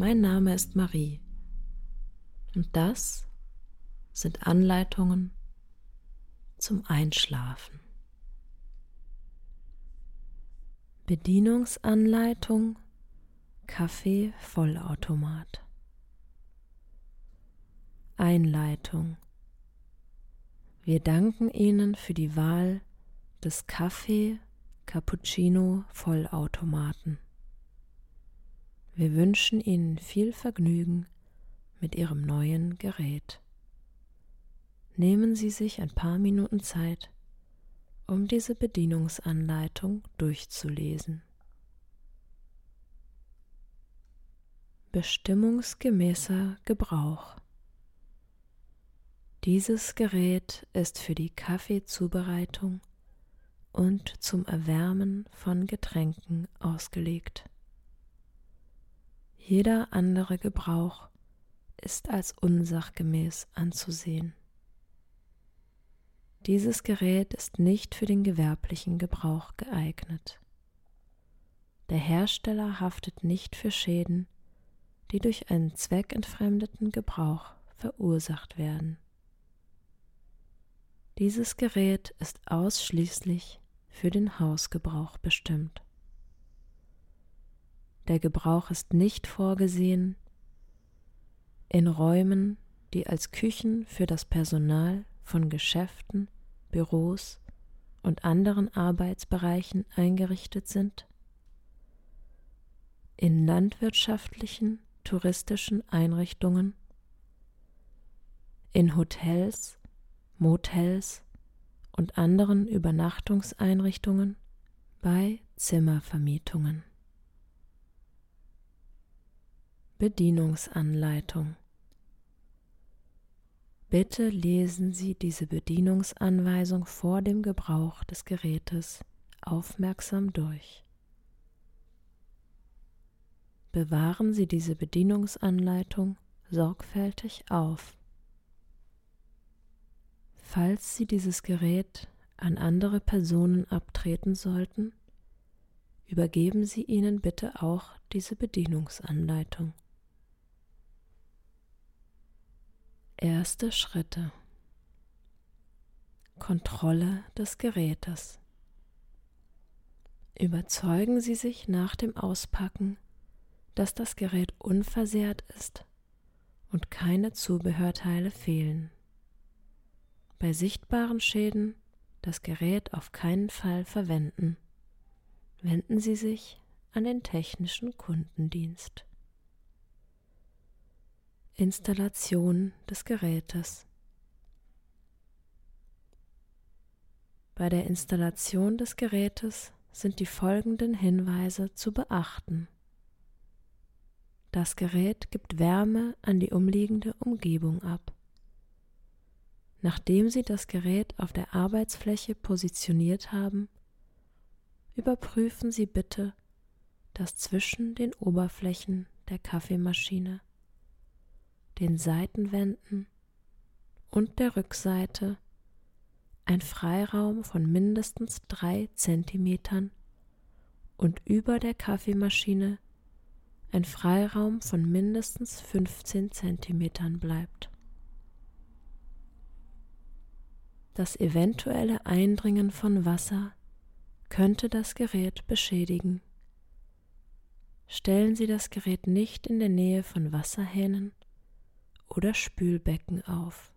Mein Name ist Marie und das sind Anleitungen zum Einschlafen. Bedienungsanleitung Kaffee Vollautomat Einleitung Wir danken Ihnen für die Wahl des Kaffee Cappuccino Vollautomaten. Wir wünschen Ihnen viel Vergnügen mit Ihrem neuen Gerät. Nehmen Sie sich ein paar Minuten Zeit, um diese Bedienungsanleitung durchzulesen. Bestimmungsgemäßer Gebrauch dieses Gerät ist für die Kaffeezubereitung und zum Erwärmen von Getränken ausgelegt. Jeder andere Gebrauch ist als unsachgemäß anzusehen. Dieses Gerät ist nicht für den gewerblichen Gebrauch geeignet. Der Hersteller haftet nicht für Schäden, die durch einen zweckentfremdeten Gebrauch verursacht werden. Dieses Gerät ist ausschließlich für den Hausgebrauch bestimmt. Der Gebrauch ist nicht vorgesehen. In Räumen, die als Küchen für das Personal von Geschäften, Büros und anderen Arbeitsbereichen eingerichtet sind, in landwirtschaftlichen, touristischen Einrichtungen, in Hotels Motels und anderen Übernachtungseinrichtungen bei Zimmervermietungen. Bedienungsanleitung Bitte lesen Sie diese Bedienungsanweisung vor dem Gebrauch des Gerätes aufmerksam durch. Bewahren Sie diese Bedienungsanleitung sorgfältig auf Falls Sie dieses Gerät an andere Personen abtreten sollten, übergeben Sie ihnen bitte auch diese Bedienungsanleitung. Erste Schritte Kontrolle des Gerätes Überzeugen Sie sich nach dem Auspacken, dass das Gerät unversehrt ist und keine Zubehörteile fehlen bei sichtbaren Schäden das Gerät auf keinen Fall verwenden. Wenden Sie sich an den technischen Kundendienst. Installation des Gerätes Bei der Installation des Gerätes sind die folgenden Hinweise zu beachten. Das Gerät gibt Wärme an die umliegende Umgebung ab. Nachdem Sie das Gerät auf der Arbeitsfläche positioniert haben, überprüfen Sie bitte, dass zwischen den Oberflächen der Kaffeemaschine, den Seitenwänden und der Rückseite ein Freiraum von mindestens drei Zentimetern und über der Kaffeemaschine ein Freiraum von mindestens 15 Zentimetern bleibt. Das eventuelle Eindringen von Wasser könnte das Gerät beschädigen. Stellen Sie das Gerät nicht in der Nähe von Wasserhähnen oder Spülbecken auf.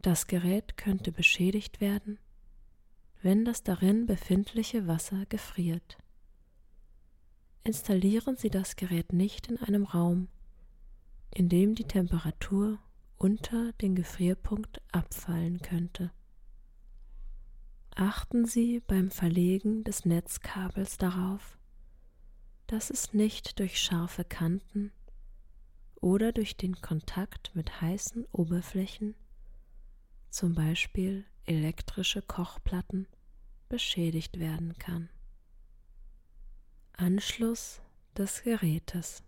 Das Gerät könnte beschädigt werden, wenn das darin befindliche Wasser gefriert. Installieren Sie das Gerät nicht in einem Raum, in dem die Temperatur unter den Gefrierpunkt abfallen könnte. Achten Sie beim Verlegen des Netzkabels darauf, dass es nicht durch scharfe Kanten oder durch den Kontakt mit heißen Oberflächen, zum Beispiel elektrische Kochplatten, beschädigt werden kann. Anschluss des Gerätes.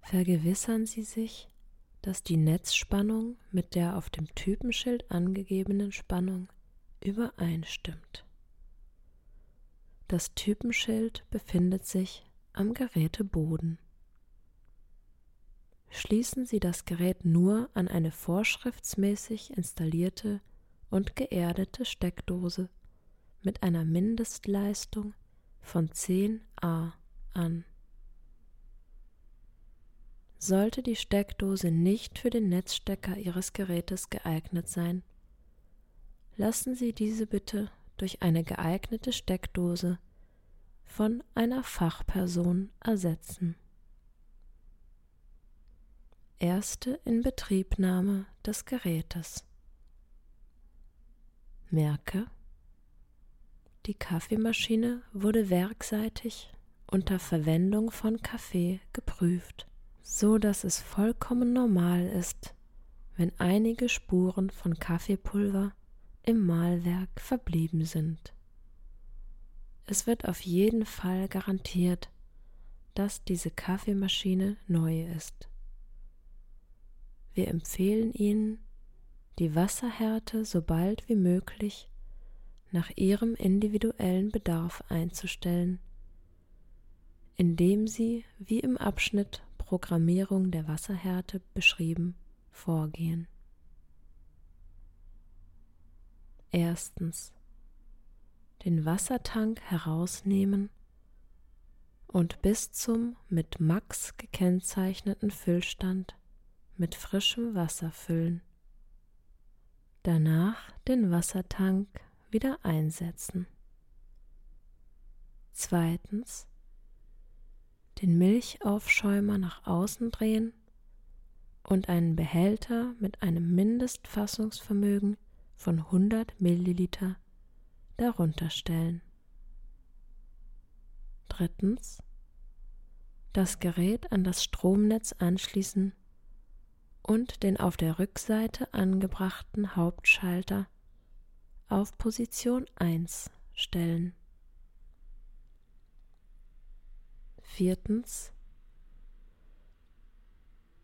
Vergewissern Sie sich, dass die Netzspannung mit der auf dem Typenschild angegebenen Spannung übereinstimmt. Das Typenschild befindet sich am Geräteboden. Schließen Sie das Gerät nur an eine vorschriftsmäßig installierte und geerdete Steckdose mit einer Mindestleistung von 10 A an. Sollte die Steckdose nicht für den Netzstecker Ihres Gerätes geeignet sein, lassen Sie diese bitte durch eine geeignete Steckdose von einer Fachperson ersetzen. Erste Inbetriebnahme des Gerätes. Merke, die Kaffeemaschine wurde werkseitig unter Verwendung von Kaffee geprüft so dass es vollkommen normal ist, wenn einige Spuren von Kaffeepulver im Mahlwerk verblieben sind. Es wird auf jeden Fall garantiert, dass diese Kaffeemaschine neu ist. Wir empfehlen Ihnen, die Wasserhärte so bald wie möglich nach Ihrem individuellen Bedarf einzustellen, indem Sie, wie im Abschnitt Programmierung der Wasserhärte beschrieben, vorgehen. Erstens den Wassertank herausnehmen und bis zum mit Max gekennzeichneten Füllstand mit frischem Wasser füllen. Danach den Wassertank wieder einsetzen. Zweitens den Milchaufschäumer nach außen drehen und einen Behälter mit einem Mindestfassungsvermögen von 100 Milliliter darunter stellen. Drittens das Gerät an das Stromnetz anschließen und den auf der Rückseite angebrachten Hauptschalter auf Position 1 stellen. Viertens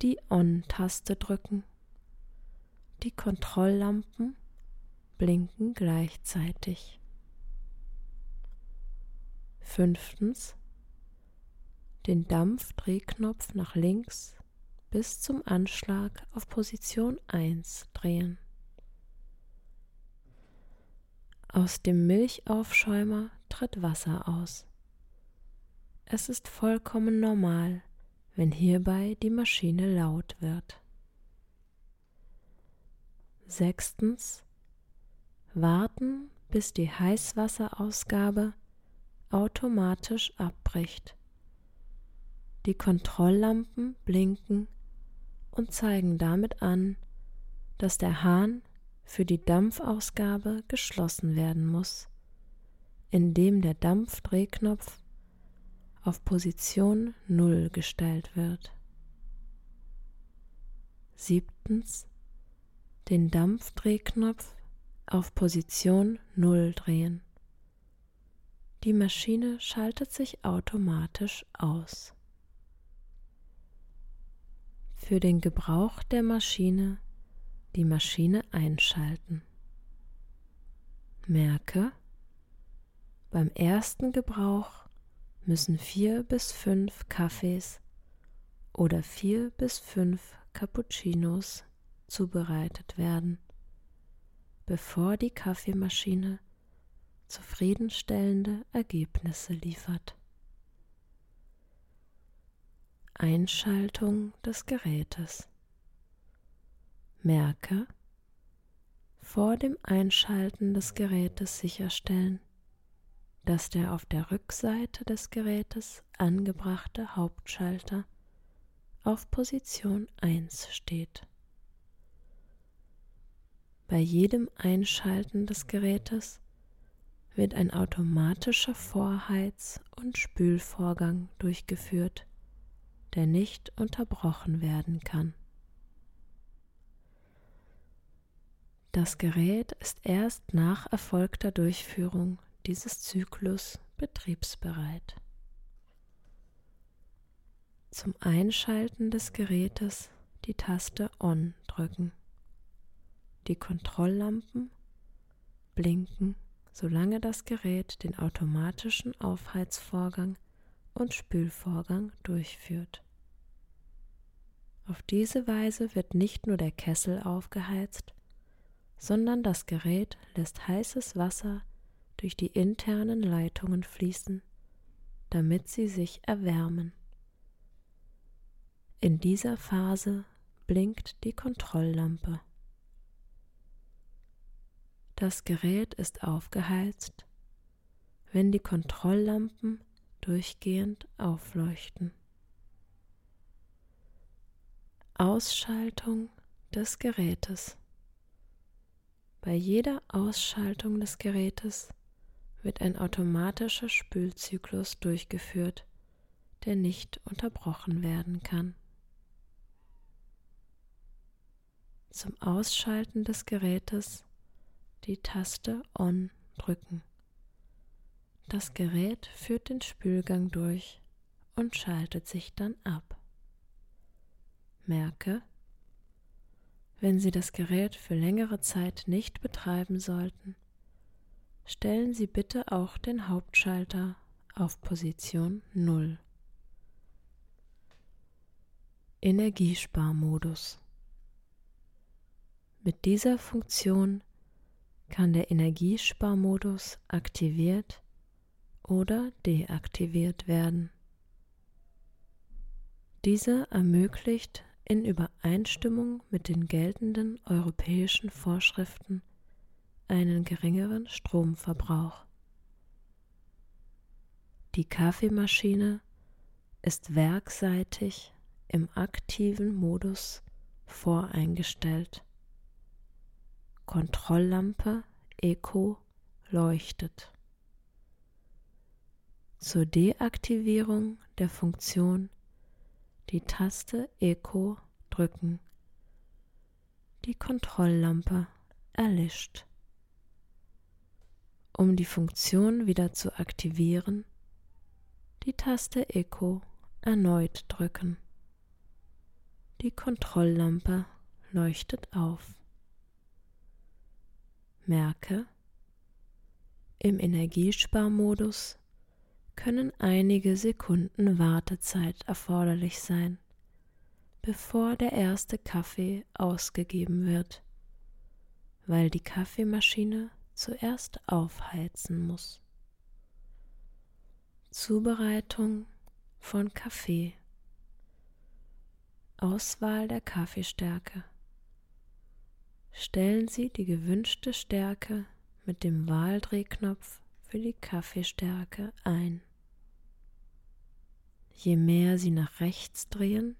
die On-Taste drücken. Die Kontrolllampen blinken gleichzeitig. Fünftens den Dampfdrehknopf nach links bis zum Anschlag auf Position 1 drehen. Aus dem Milchaufschäumer tritt Wasser aus. Es ist vollkommen normal, wenn hierbei die Maschine laut wird. Sechstens. Warten, bis die Heißwasserausgabe automatisch abbricht. Die Kontrolllampen blinken und zeigen damit an, dass der Hahn für die Dampfausgabe geschlossen werden muss, indem der Dampfdrehknopf auf Position 0 gestellt wird. Siebtens den Dampfdrehknopf auf Position 0 drehen. Die Maschine schaltet sich automatisch aus. Für den Gebrauch der Maschine die Maschine einschalten. Merke, beim ersten Gebrauch müssen vier bis fünf Kaffees oder vier bis fünf Cappuccinos zubereitet werden, bevor die Kaffeemaschine zufriedenstellende Ergebnisse liefert. Einschaltung des Gerätes. Merke, vor dem Einschalten des Gerätes sicherstellen, dass der auf der Rückseite des Gerätes angebrachte Hauptschalter auf Position 1 steht. Bei jedem Einschalten des Gerätes wird ein automatischer Vorheiz- und Spülvorgang durchgeführt, der nicht unterbrochen werden kann. Das Gerät ist erst nach erfolgter Durchführung dieses Zyklus betriebsbereit. Zum Einschalten des Gerätes die Taste On drücken. Die Kontrolllampen blinken, solange das Gerät den automatischen Aufheizvorgang und Spülvorgang durchführt. Auf diese Weise wird nicht nur der Kessel aufgeheizt, sondern das Gerät lässt heißes Wasser durch die internen Leitungen fließen, damit sie sich erwärmen. In dieser Phase blinkt die Kontrolllampe. Das Gerät ist aufgeheizt, wenn die Kontrolllampen durchgehend aufleuchten. Ausschaltung des Gerätes. Bei jeder Ausschaltung des Gerätes wird ein automatischer Spülzyklus durchgeführt, der nicht unterbrochen werden kann. Zum Ausschalten des Gerätes die Taste On drücken. Das Gerät führt den Spülgang durch und schaltet sich dann ab. Merke, wenn Sie das Gerät für längere Zeit nicht betreiben sollten, stellen Sie bitte auch den Hauptschalter auf Position 0. Energiesparmodus mit dieser Funktion kann der Energiesparmodus aktiviert oder deaktiviert werden. Diese ermöglicht in Übereinstimmung mit den geltenden europäischen Vorschriften einen geringeren Stromverbrauch. Die Kaffeemaschine ist werkseitig im aktiven Modus voreingestellt. Kontrolllampe Eco leuchtet. Zur Deaktivierung der Funktion die Taste Eco drücken. Die Kontrolllampe erlischt. Um die Funktion wieder zu aktivieren, die Taste Eco erneut drücken. Die Kontrolllampe leuchtet auf. Merke, im Energiesparmodus können einige Sekunden Wartezeit erforderlich sein, bevor der erste Kaffee ausgegeben wird, weil die Kaffeemaschine zuerst aufheizen muss. Zubereitung von Kaffee Auswahl der Kaffeestärke Stellen Sie die gewünschte Stärke mit dem Wahldrehknopf für die Kaffeestärke ein. Je mehr Sie nach rechts drehen,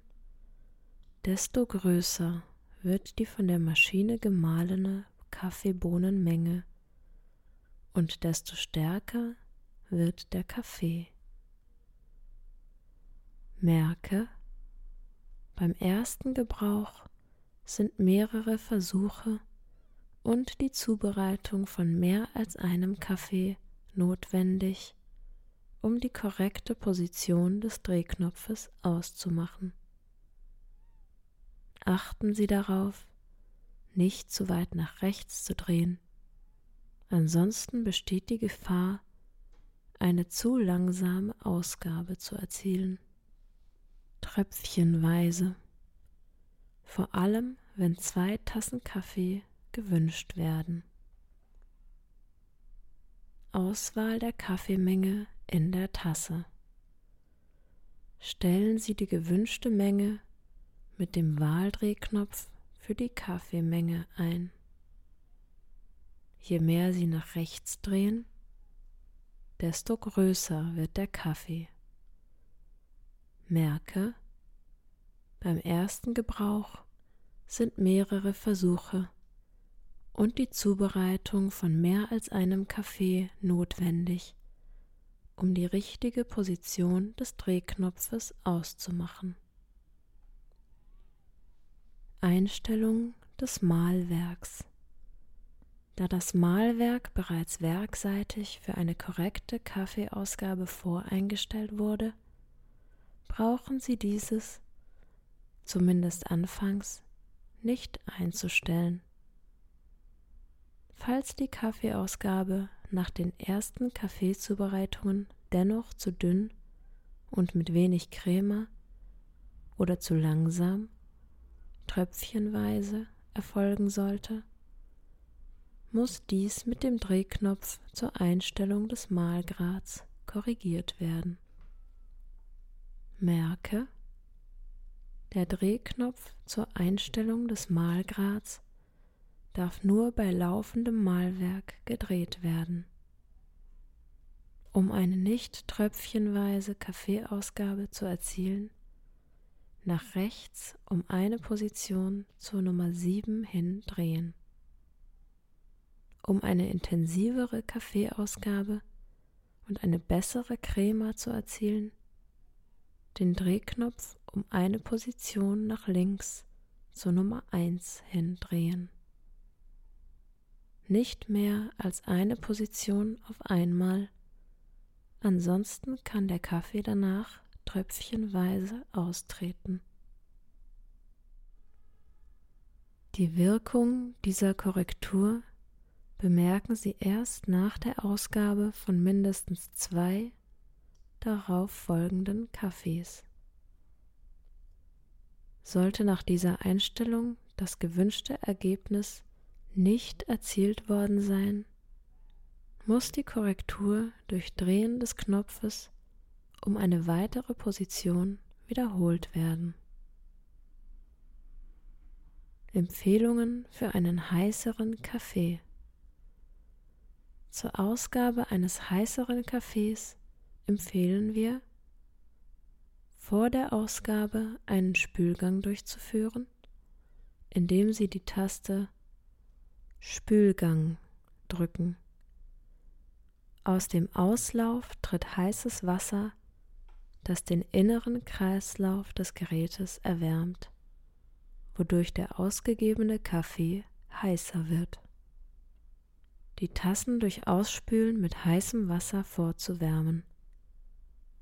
desto größer wird die von der Maschine gemahlene Kaffeebohnenmenge und desto stärker wird der Kaffee. Merke, beim ersten Gebrauch sind mehrere Versuche und die Zubereitung von mehr als einem Kaffee notwendig, um die korrekte Position des Drehknopfes auszumachen. Achten Sie darauf, nicht zu weit nach rechts zu drehen, ansonsten besteht die Gefahr, eine zu langsame Ausgabe zu erzielen. Tröpfchenweise vor allem wenn zwei Tassen Kaffee gewünscht werden. Auswahl der Kaffeemenge in der Tasse. Stellen Sie die gewünschte Menge mit dem Wahldrehknopf für die Kaffeemenge ein. Je mehr Sie nach rechts drehen, desto größer wird der Kaffee. Merke, beim ersten Gebrauch sind mehrere Versuche und die Zubereitung von mehr als einem Kaffee notwendig, um die richtige Position des Drehknopfes auszumachen. Einstellung des Mahlwerks Da das Mahlwerk bereits werkseitig für eine korrekte Kaffeeausgabe voreingestellt wurde, brauchen Sie dieses, zumindest anfangs, nicht einzustellen. Falls die Kaffeeausgabe nach den ersten Kaffeezubereitungen dennoch zu dünn und mit wenig Creme oder zu langsam, tröpfchenweise erfolgen sollte, muss dies mit dem Drehknopf zur Einstellung des Mahlgrads korrigiert werden. Merke, der Drehknopf zur Einstellung des Mahlgrads darf nur bei laufendem Mahlwerk gedreht werden. Um eine nicht tröpfchenweise Kaffeeausgabe zu erzielen, nach rechts um eine Position zur Nummer 7 hin drehen. Um eine intensivere Kaffeeausgabe und eine bessere Crema zu erzielen, den Drehknopf um eine Position nach links zur Nummer 1 hin drehen. Nicht mehr als eine Position auf einmal, ansonsten kann der Kaffee danach tröpfchenweise austreten. Die Wirkung dieser Korrektur bemerken Sie erst nach der Ausgabe von mindestens zwei darauf folgenden Kaffees. Sollte nach dieser Einstellung das gewünschte Ergebnis nicht erzielt worden sein, muss die Korrektur durch Drehen des Knopfes um eine weitere Position wiederholt werden. Empfehlungen für einen heißeren Kaffee. Zur Ausgabe eines heißeren Kaffees empfehlen wir, vor der Ausgabe einen Spülgang durchzuführen, indem Sie die Taste Spülgang drücken. Aus dem Auslauf tritt heißes Wasser, das den inneren Kreislauf des Gerätes erwärmt, wodurch der ausgegebene Kaffee heißer wird. Die Tassen durch Ausspülen mit heißem Wasser vorzuwärmen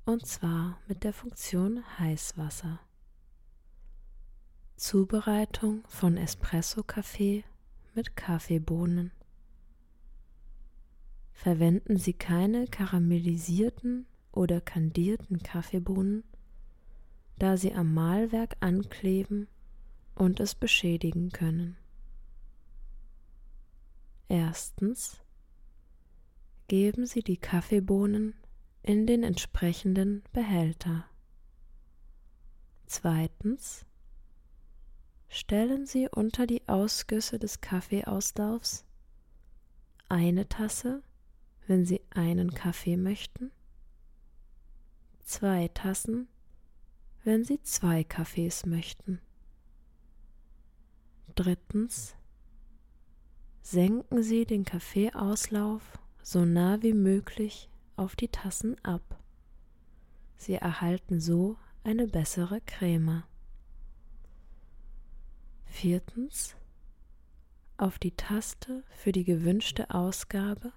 und zwar mit der Funktion Heißwasser. Zubereitung von Espresso-Kaffee mit Kaffeebohnen. Verwenden Sie keine karamellisierten oder kandierten Kaffeebohnen, da sie am Mahlwerk ankleben und es beschädigen können. Erstens geben Sie die Kaffeebohnen in den entsprechenden Behälter. Zweitens stellen Sie unter die Ausgüsse des Kaffeeauslaufs eine Tasse, wenn Sie einen Kaffee möchten, zwei Tassen, wenn Sie zwei Kaffees möchten. Drittens senken Sie den Kaffeeauslauf so nah wie möglich auf die Tassen ab. Sie erhalten so eine bessere Creme. Viertens auf die Taste für die gewünschte Ausgabe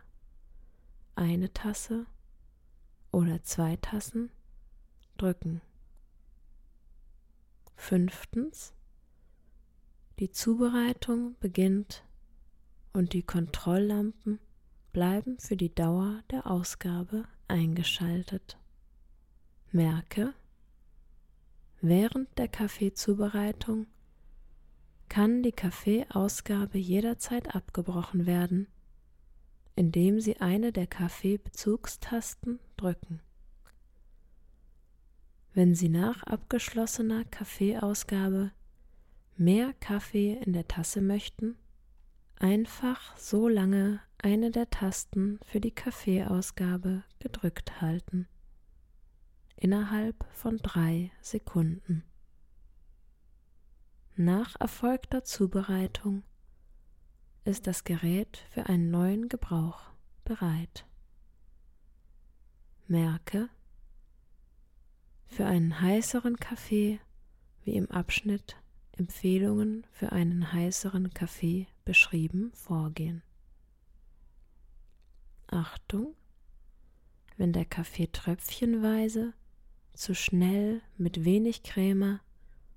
eine Tasse oder zwei Tassen drücken. Fünftens die Zubereitung beginnt und die Kontrolllampen bleiben für die Dauer der Ausgabe eingeschaltet. Merke, während der Kaffeezubereitung kann die Kaffeeausgabe jederzeit abgebrochen werden, indem Sie eine der Kaffeebezugstasten drücken. Wenn Sie nach abgeschlossener Kaffeeausgabe mehr Kaffee in der Tasse möchten, einfach so lange eine der Tasten für die Kaffeeausgabe gedrückt halten. Innerhalb von drei Sekunden. Nach erfolgter Zubereitung ist das Gerät für einen neuen Gebrauch bereit. Merke, für einen heißeren Kaffee, wie im Abschnitt Empfehlungen für einen heißeren Kaffee beschrieben, vorgehen. Achtung, wenn der Kaffee tröpfchenweise, zu schnell, mit wenig Creme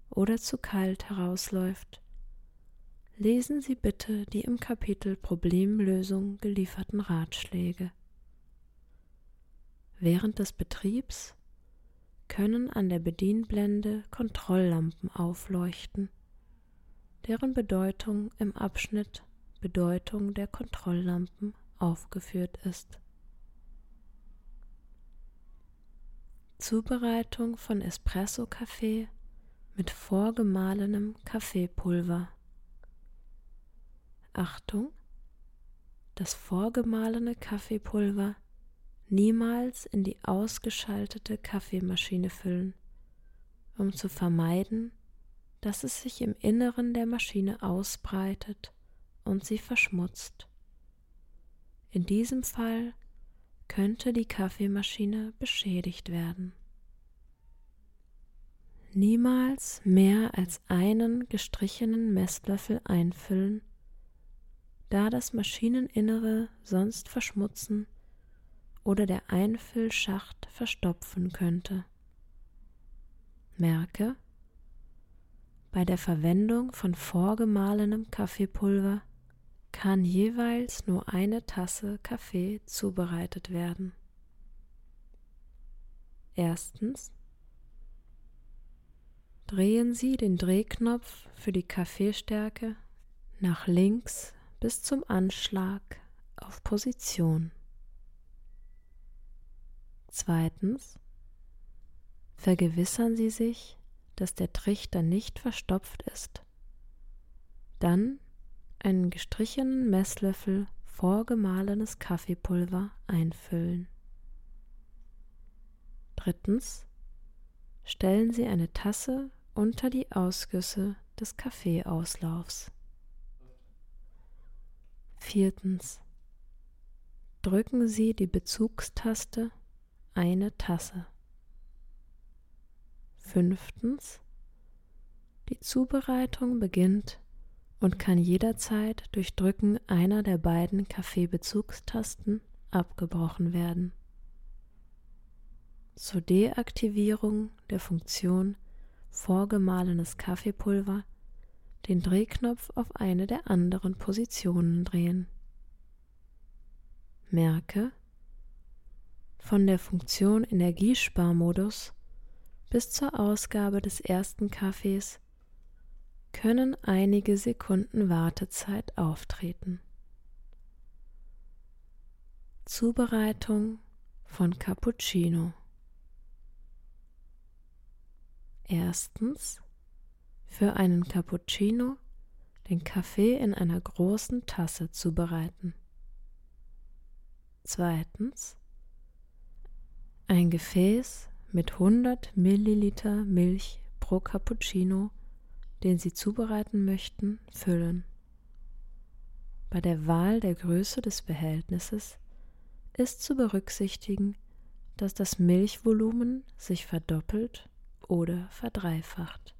oder zu kalt herausläuft, lesen Sie bitte die im Kapitel Problemlösung gelieferten Ratschläge. Während des Betriebs können an der Bedienblende Kontrolllampen aufleuchten, deren Bedeutung im Abschnitt Bedeutung der Kontrolllampen aufgeführt ist. Zubereitung von Espresso-Kaffee mit vorgemahlenem Kaffeepulver. Achtung! Das vorgemahlene Kaffeepulver niemals in die ausgeschaltete Kaffeemaschine füllen, um zu vermeiden, dass es sich im Inneren der Maschine ausbreitet und sie verschmutzt. In diesem Fall könnte die Kaffeemaschine beschädigt werden. Niemals mehr als einen gestrichenen Messlöffel einfüllen, da das Maschineninnere sonst verschmutzen oder der Einfüllschacht verstopfen könnte. Merke, bei der Verwendung von vorgemahlenem Kaffeepulver kann jeweils nur eine Tasse Kaffee zubereitet werden. Erstens drehen Sie den Drehknopf für die Kaffeestärke nach links bis zum Anschlag auf Position. Zweitens vergewissern Sie sich, dass der Trichter nicht verstopft ist. Dann einen gestrichenen Messlöffel vorgemahlenes Kaffeepulver einfüllen. Drittens stellen Sie eine Tasse unter die Ausgüsse des Kaffeeauslaufs. Viertens drücken Sie die Bezugstaste eine Tasse. Fünftens. Die Zubereitung beginnt und kann jederzeit durch Drücken einer der beiden Kaffeebezugstasten abgebrochen werden. Zur Deaktivierung der Funktion vorgemahlenes Kaffeepulver den Drehknopf auf eine der anderen Positionen drehen. Merke, von der Funktion Energiesparmodus bis zur Ausgabe des ersten Kaffees können einige Sekunden Wartezeit auftreten. Zubereitung von Cappuccino. Erstens für einen Cappuccino den Kaffee in einer großen Tasse zubereiten. Zweitens ein Gefäß mit 100 Milliliter Milch pro Cappuccino, den Sie zubereiten möchten, füllen. Bei der Wahl der Größe des Behältnisses ist zu berücksichtigen, dass das Milchvolumen sich verdoppelt oder verdreifacht.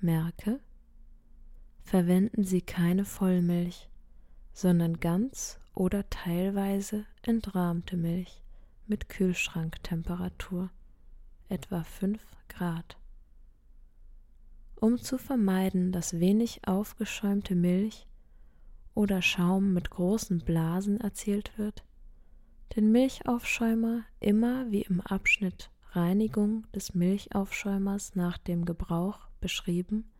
Merke, verwenden Sie keine Vollmilch, sondern ganz oder teilweise entrahmte Milch mit Kühlschranktemperatur, etwa 5 Grad. Um zu vermeiden, dass wenig aufgeschäumte Milch oder Schaum mit großen Blasen erzielt wird, den Milchaufschäumer immer wie im Abschnitt Reinigung des Milchaufschäumers nach dem Gebrauch beschrieben,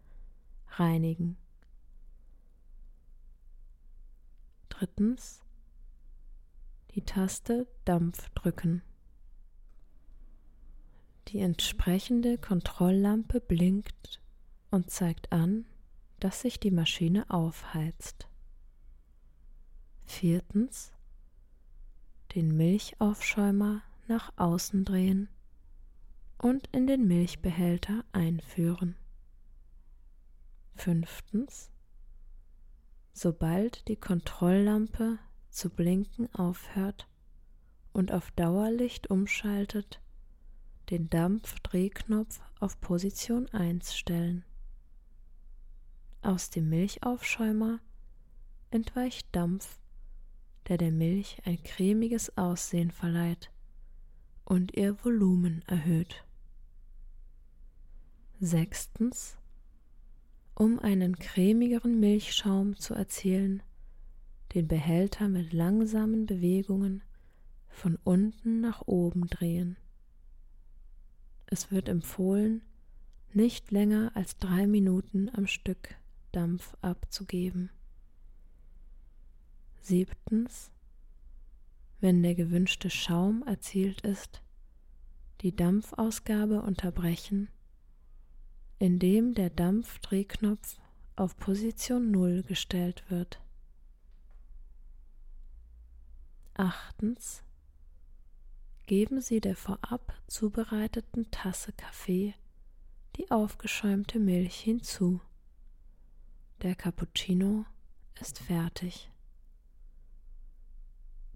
reinigen. Drittens die Taste Dampf drücken. Die entsprechende Kontrolllampe blinkt und zeigt an, dass sich die Maschine aufheizt. Viertens den Milchaufschäumer nach außen drehen und in den Milchbehälter einführen. Fünftens sobald die Kontrolllampe zu blinken aufhört und auf Dauerlicht umschaltet, den Dampfdrehknopf auf Position 1 stellen. Aus dem Milchaufschäumer entweicht Dampf, der der Milch ein cremiges Aussehen verleiht und ihr Volumen erhöht. Sechstens. Um einen cremigeren Milchschaum zu erzielen, den Behälter mit langsamen Bewegungen von unten nach oben drehen. Es wird empfohlen, nicht länger als drei Minuten am Stück Dampf abzugeben. Siebtens. Wenn der gewünschte Schaum erzielt ist, die Dampfausgabe unterbrechen, indem der Dampfdrehknopf auf Position 0 gestellt wird. Achtens. Geben Sie der vorab zubereiteten Tasse Kaffee die aufgeschäumte Milch hinzu. Der Cappuccino ist fertig.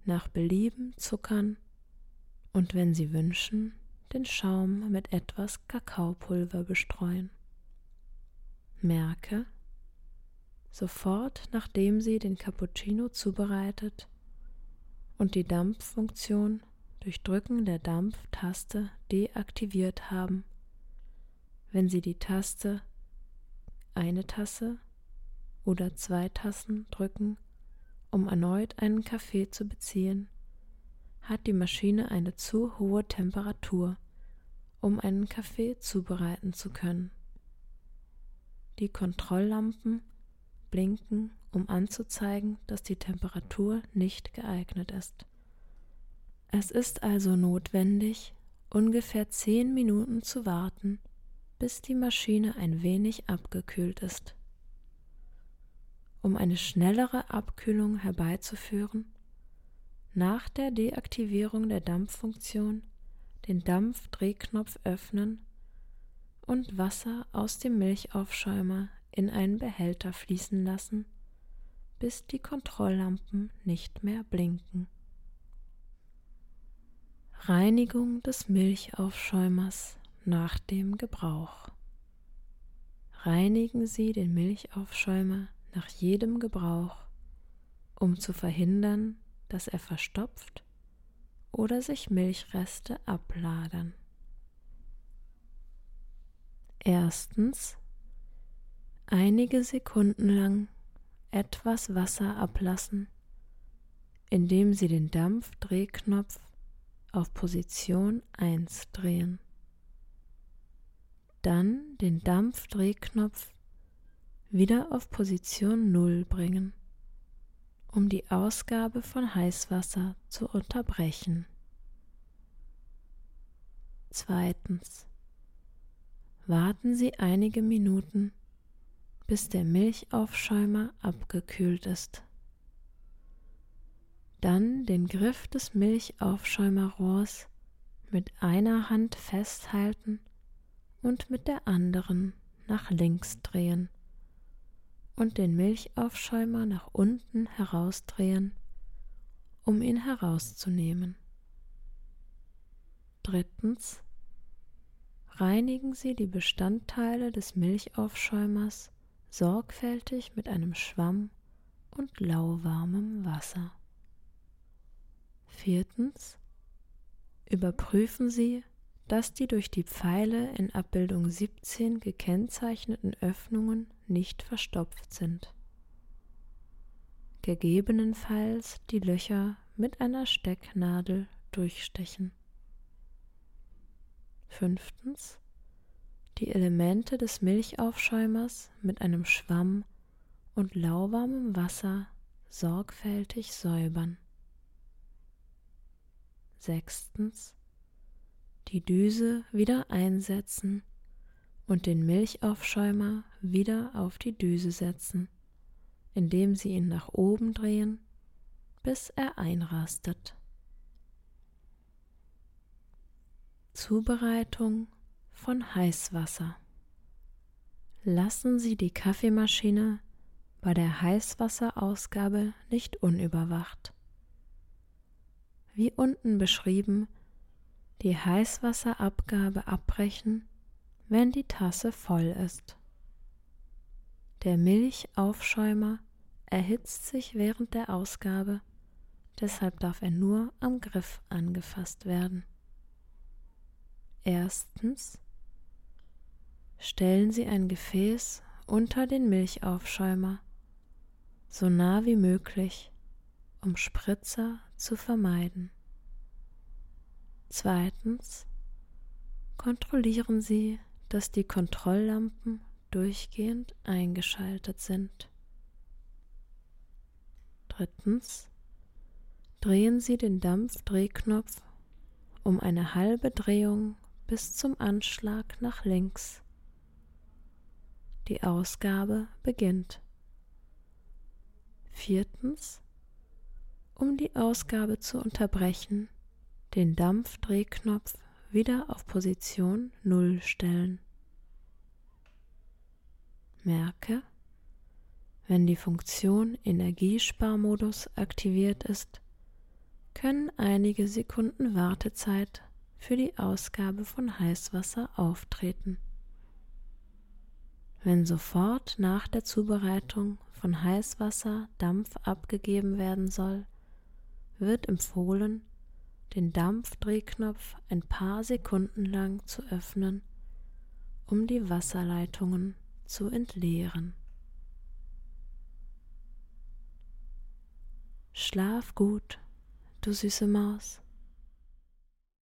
Nach Belieben zuckern und wenn Sie wünschen, den Schaum mit etwas Kakaopulver bestreuen. Merke, sofort nachdem Sie den Cappuccino zubereitet und die Dampffunktion durch Drücken der Dampftaste deaktiviert haben, wenn Sie die Taste eine Tasse oder zwei Tassen drücken, um erneut einen Kaffee zu beziehen, hat die Maschine eine zu hohe Temperatur, um einen Kaffee zubereiten zu können. Die Kontrolllampen blinken, um anzuzeigen, dass die Temperatur nicht geeignet ist. Es ist also notwendig, ungefähr zehn Minuten zu warten, bis die Maschine ein wenig abgekühlt ist. Um eine schnellere Abkühlung herbeizuführen, nach der Deaktivierung der Dampffunktion den Dampfdrehknopf öffnen und Wasser aus dem Milchaufschäumer in einen Behälter fließen lassen, bis die Kontrolllampen nicht mehr blinken. Reinigung des Milchaufschäumers nach dem Gebrauch. Reinigen Sie den Milchaufschäumer nach jedem Gebrauch, um zu verhindern, dass er verstopft oder sich Milchreste ablagern. Erstens einige Sekunden lang etwas Wasser ablassen, indem Sie den Dampfdrehknopf auf Position 1 drehen. Dann den Dampfdrehknopf wieder auf Position 0 bringen, um die Ausgabe von Heißwasser zu unterbrechen. Zweitens. Warten Sie einige Minuten, bis der Milchaufschäumer abgekühlt ist. Dann den Griff des Milchaufschäumerrohrs mit einer Hand festhalten und mit der anderen nach links drehen und den Milchaufschäumer nach unten herausdrehen, um ihn herauszunehmen. Drittens reinigen Sie die Bestandteile des Milchaufschäumers sorgfältig mit einem Schwamm und lauwarmem Wasser. Viertens überprüfen Sie, dass die durch die Pfeile in Abbildung 17 gekennzeichneten Öffnungen nicht verstopft sind. Gegebenenfalls die Löcher mit einer Stecknadel durchstechen. Fünftens. Die Elemente des Milchaufschäumers mit einem Schwamm und lauwarmem Wasser sorgfältig säubern. Sechstens die Düse wieder einsetzen und den Milchaufschäumer wieder auf die Düse setzen, indem Sie ihn nach oben drehen, bis er einrastet. Zubereitung von Heißwasser. Lassen Sie die Kaffeemaschine bei der Heißwasserausgabe nicht unüberwacht. Wie unten beschrieben, die Heißwasserabgabe abbrechen, wenn die Tasse voll ist. Der Milchaufschäumer erhitzt sich während der Ausgabe, deshalb darf er nur am Griff angefasst werden. Erstens stellen Sie ein Gefäß unter den Milchaufschäumer, so nah wie möglich, um Spritzer zu vermeiden. Zweitens kontrollieren Sie, dass die Kontrolllampen durchgehend eingeschaltet sind. Drittens drehen Sie den Dampfdrehknopf um eine halbe Drehung bis zum Anschlag nach links. Die Ausgabe beginnt. Viertens, um die Ausgabe zu unterbrechen, den Dampfdrehknopf wieder auf Position 0 stellen. Merke, wenn die Funktion Energiesparmodus aktiviert ist, können einige Sekunden Wartezeit für die Ausgabe von Heißwasser auftreten. Wenn sofort nach der Zubereitung von Heißwasser Dampf abgegeben werden soll, wird empfohlen, den Dampfdrehknopf ein paar Sekunden lang zu öffnen, um die Wasserleitungen zu entleeren. Schlaf gut, du süße Maus.